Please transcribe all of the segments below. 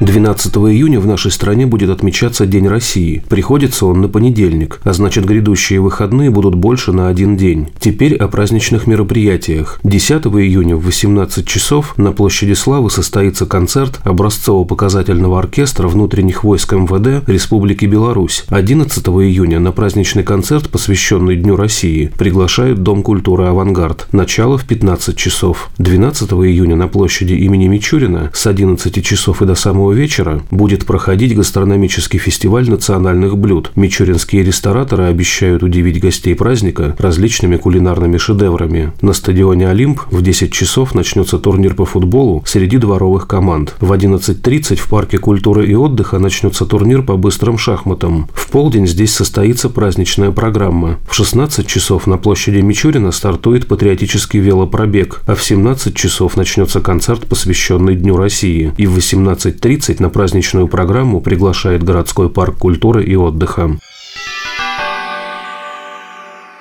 12 июня в нашей стране будет отмечаться День России. Приходится он на понедельник, а значит грядущие выходные будут больше на один день. Теперь о праздничных мероприятиях. 10 июня в 18 часов на площади Славы состоится концерт образцово-показательного оркестра внутренних войск МВД Республики Беларусь. 11 июня на праздничный концерт, посвященный Дню России, приглашают Дом культуры «Авангард». Начало в 15 часов. 12 июня на площади имени Мичурина с 11 часов и до самого вечера будет проходить гастрономический фестиваль национальных блюд. Мичуринские рестораторы обещают удивить гостей праздника различными кулинарными шедеврами. На стадионе «Олимп» в 10 часов начнется турнир по футболу среди дворовых команд. В 11.30 в Парке культуры и отдыха начнется турнир по быстрым шахматам. В полдень здесь состоится праздничная программа. В 16 часов на площади Мичурина стартует патриотический велопробег, а в 17 часов начнется концерт, посвященный Дню России. И в 18.30 30 на праздничную программу приглашает городской парк культуры и отдыха.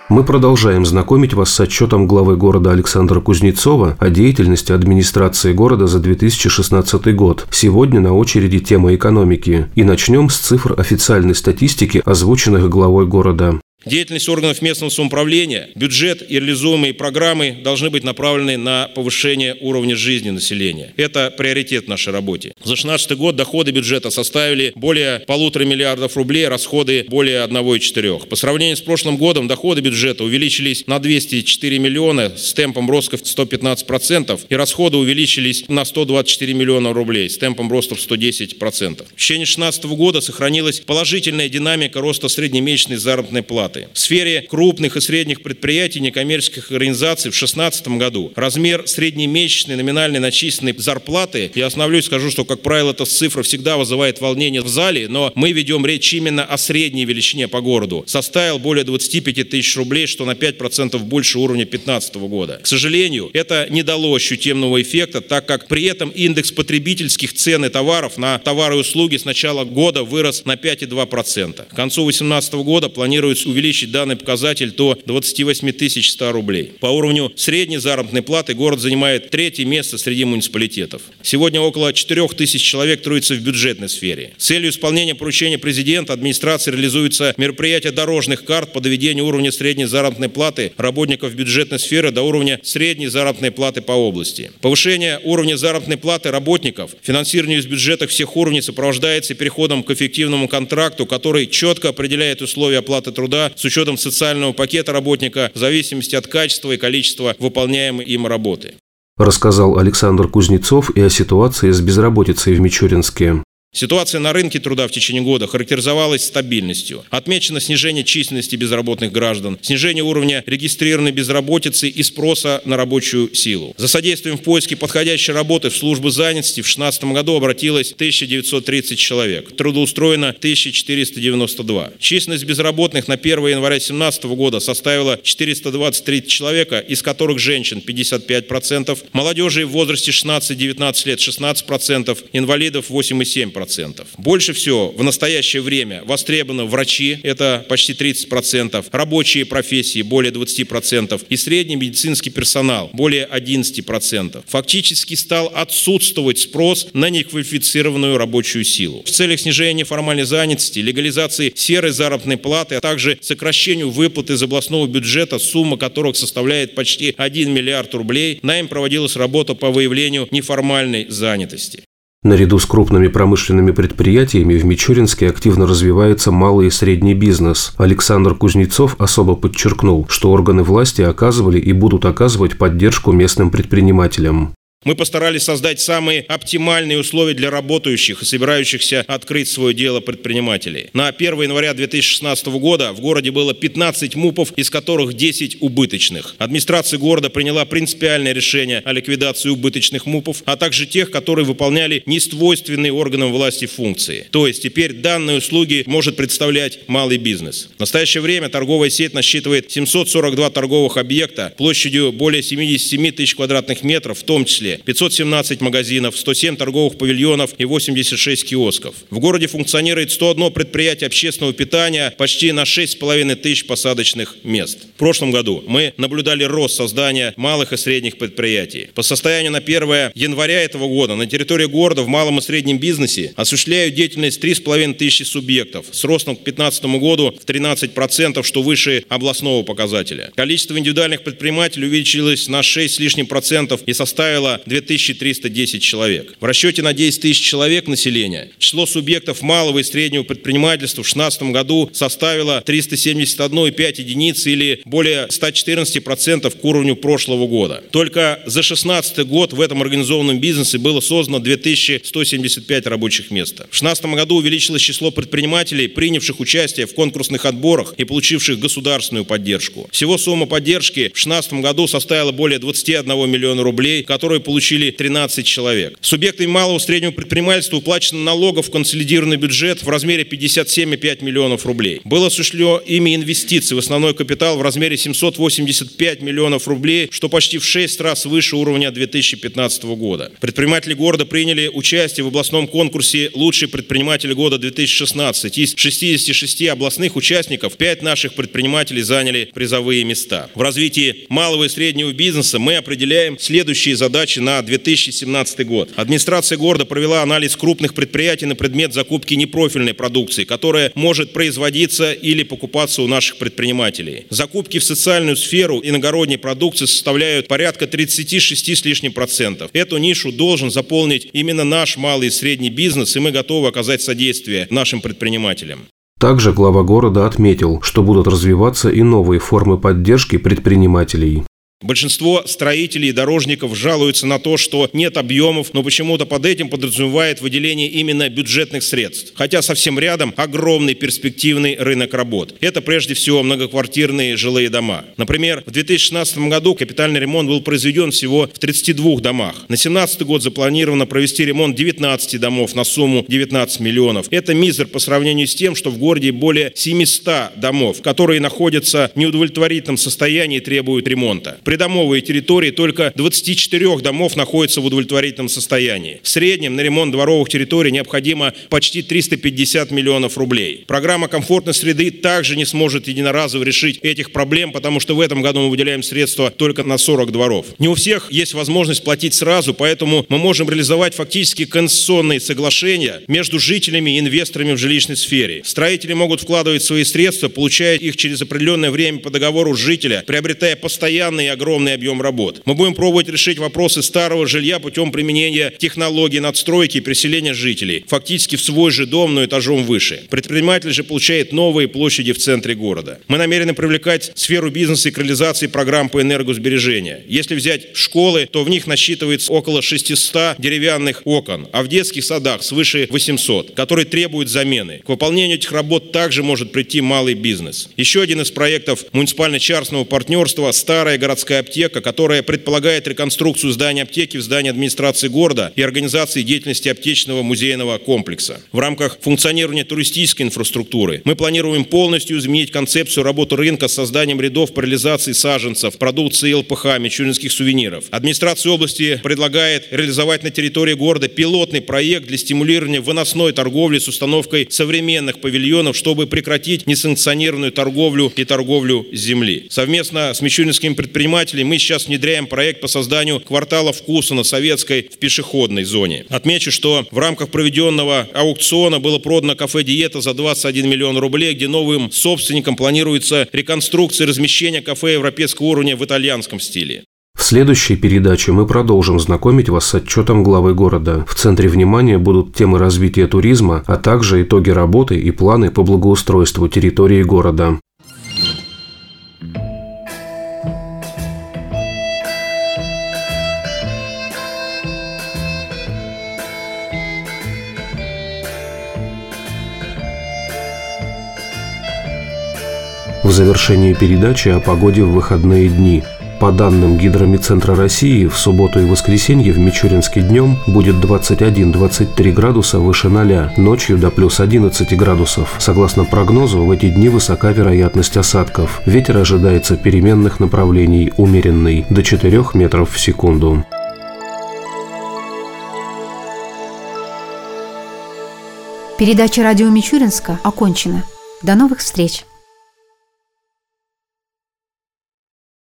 Мы продолжаем знакомить вас с отчетом главы города Александра Кузнецова о деятельности администрации города за 2016 год. Сегодня на очереди тема экономики. И начнем с цифр официальной статистики, озвученных главой города. Деятельность органов местного самоуправления, бюджет и реализуемые программы должны быть направлены на повышение уровня жизни населения. Это приоритет нашей работе. За 2016 год доходы бюджета составили более полутора миллиардов рублей, расходы более 1,4. По сравнению с прошлым годом доходы бюджета увеличились на 204 миллиона с темпом роста в 115% и расходы увеличились на 124 миллиона рублей с темпом роста в 110%. В течение 2016 года сохранилась положительная динамика роста среднемесячной заработной платы зарплаты. В сфере крупных и средних предприятий некоммерческих организаций в 2016 году размер среднемесячной номинальной начисленной зарплаты, я остановлюсь, скажу, что, как правило, эта цифра всегда вызывает волнение в зале, но мы ведем речь именно о средней величине по городу, составил более 25 тысяч рублей, что на 5% больше уровня 2015 года. К сожалению, это не дало ощутимого эффекта, так как при этом индекс потребительских цен и товаров на товары и услуги с начала года вырос на 5,2%. К концу 2018 года планируется увеличить увеличить данный показатель до 28 100 рублей. По уровню средней заработной платы город занимает третье место среди муниципалитетов. Сегодня около 4 тысяч человек трудится в бюджетной сфере. С целью исполнения поручения президента администрации реализуется мероприятие дорожных карт по доведению уровня средней заработной платы работников бюджетной сферы до уровня средней заработной платы по области. Повышение уровня заработной платы работников, финансирование из бюджетов всех уровней сопровождается переходом к эффективному контракту, который четко определяет условия оплаты труда с учетом социального пакета работника в зависимости от качества и количества выполняемой им работы. Рассказал Александр Кузнецов и о ситуации с безработицей в Мичуринске. Ситуация на рынке труда в течение года характеризовалась стабильностью. Отмечено снижение численности безработных граждан, снижение уровня регистрированной безработицы и спроса на рабочую силу. За содействием в поиске подходящей работы в службу занятости в 2016 году обратилось 1930 человек. Трудоустроено 1492. Численность безработных на 1 января 2017 года составила 423 человека, из которых женщин 55%, молодежи в возрасте 16-19 лет 16%, инвалидов 8,7%. 30%. Больше всего в настоящее время востребованы врачи, это почти 30%, рабочие профессии более 20% и средний медицинский персонал более 11%. Фактически стал отсутствовать спрос на неквалифицированную рабочую силу. В целях снижения неформальной занятости, легализации серой заработной платы, а также сокращению выплаты из областного бюджета, сумма которых составляет почти 1 миллиард рублей, нами проводилась работа по выявлению неформальной занятости. Наряду с крупными промышленными предприятиями в Мичуринске активно развивается малый и средний бизнес. Александр Кузнецов особо подчеркнул, что органы власти оказывали и будут оказывать поддержку местным предпринимателям. Мы постарались создать самые оптимальные условия для работающих и собирающихся открыть свое дело предпринимателей. На 1 января 2016 года в городе было 15 МУПов, из которых 10 убыточных. Администрация города приняла принципиальное решение о ликвидации убыточных МУПов, а также тех, которые выполняли несвойственные органам власти функции. То есть теперь данные услуги может представлять малый бизнес. В настоящее время торговая сеть насчитывает 742 торговых объекта площадью более 77 тысяч квадратных метров, в том числе области 517 магазинов, 107 торговых павильонов и 86 киосков. В городе функционирует 101 предприятие общественного питания, почти на 6,5 тысяч посадочных мест. В прошлом году мы наблюдали рост создания малых и средних предприятий. По состоянию на 1 января этого года на территории города в малом и среднем бизнесе осуществляют деятельность 3,5 тысячи субъектов с ростом к 2015 году в 13%, что выше областного показателя. Количество индивидуальных предпринимателей увеличилось на 6 с лишним процентов и составило 2310 человек. В расчете на 10 тысяч человек населения число субъектов малого и среднего предпринимательства в 2016 году составило 371,5 единиц или более 114% к уровню прошлого года. Только за 2016 год в этом организованном бизнесе было создано 2175 рабочих мест. В 2016 году увеличилось число предпринимателей, принявших участие в конкурсных отборах и получивших государственную поддержку. Всего сумма поддержки в 2016 году составила более 21 миллиона рублей, которые получили 13 человек. Субъектами малого и среднего предпринимательства уплачено налогов в консолидированный бюджет в размере 57,5 миллионов рублей. Было осуществлено ими инвестиции в основной капитал в размере 785 миллионов рублей, что почти в 6 раз выше уровня 2015 года. Предприниматели города приняли участие в областном конкурсе «Лучший предприниматель года 2016». Из 66 областных участников 5 наших предпринимателей заняли призовые места. В развитии малого и среднего бизнеса мы определяем следующие задачи на 2017 год. Администрация города провела анализ крупных предприятий на предмет закупки непрофильной продукции, которая может производиться или покупаться у наших предпринимателей. Закупки в социальную сферу иногородней продукции составляют порядка 36 с лишним процентов. Эту нишу должен заполнить именно наш малый и средний бизнес, и мы готовы оказать содействие нашим предпринимателям. Также глава города отметил, что будут развиваться и новые формы поддержки предпринимателей. Большинство строителей и дорожников жалуются на то, что нет объемов, но почему-то под этим подразумевает выделение именно бюджетных средств. Хотя совсем рядом огромный перспективный рынок работ. Это прежде всего многоквартирные жилые дома. Например, в 2016 году капитальный ремонт был произведен всего в 32 домах. На 2017 год запланировано провести ремонт 19 домов на сумму 19 миллионов. Это мизер по сравнению с тем, что в городе более 700 домов, которые находятся в неудовлетворительном состоянии и требуют ремонта. Придомовые территории только 24 домов находятся в удовлетворительном состоянии. В среднем на ремонт дворовых территорий необходимо почти 350 миллионов рублей. Программа комфортной среды также не сможет единоразово решить этих проблем, потому что в этом году мы выделяем средства только на 40 дворов. Не у всех есть возможность платить сразу, поэтому мы можем реализовать фактически конституционные соглашения между жителями и инвесторами в жилищной сфере. Строители могут вкладывать свои средства, получая их через определенное время по договору жителя, приобретая постоянные огромный объем работ. Мы будем пробовать решить вопросы старого жилья путем применения технологий надстройки и переселения жителей, фактически в свой же дом, но этажом выше. Предприниматель же получает новые площади в центре города. Мы намерены привлекать сферу бизнеса и к реализации программ по энергосбережению. Если взять школы, то в них насчитывается около 600 деревянных окон, а в детских садах свыше 800, которые требуют замены. К выполнению этих работ также может прийти малый бизнес. Еще один из проектов муниципально-частного партнерства – старая городская городская аптека, которая предполагает реконструкцию здания аптеки в здании администрации города и организации деятельности аптечного музейного комплекса. В рамках функционирования туристической инфраструктуры мы планируем полностью изменить концепцию работы рынка с созданием рядов по реализации саженцев, продукции ЛПХ, мичуринских сувениров. Администрация области предлагает реализовать на территории города пилотный проект для стимулирования выносной торговли с установкой современных павильонов, чтобы прекратить несанкционированную торговлю и торговлю земли. Совместно с мичуринскими предпринимателями предпринимателей мы сейчас внедряем проект по созданию квартала вкуса на Советской в пешеходной зоне. Отмечу, что в рамках проведенного аукциона было продано кафе «Диета» за 21 миллион рублей, где новым собственникам планируется реконструкция и размещение кафе европейского уровня в итальянском стиле. В следующей передаче мы продолжим знакомить вас с отчетом главы города. В центре внимания будут темы развития туризма, а также итоги работы и планы по благоустройству территории города. В завершении передачи о погоде в выходные дни. По данным Гидромедцентра России, в субботу и воскресенье в Мичуринске днем будет 21-23 градуса выше 0, ночью до плюс 11 градусов. Согласно прогнозу, в эти дни высока вероятность осадков. Ветер ожидается переменных направлений, умеренный, до 4 метров в секунду. Передача «Радио Мичуринска» окончена. До новых встреч!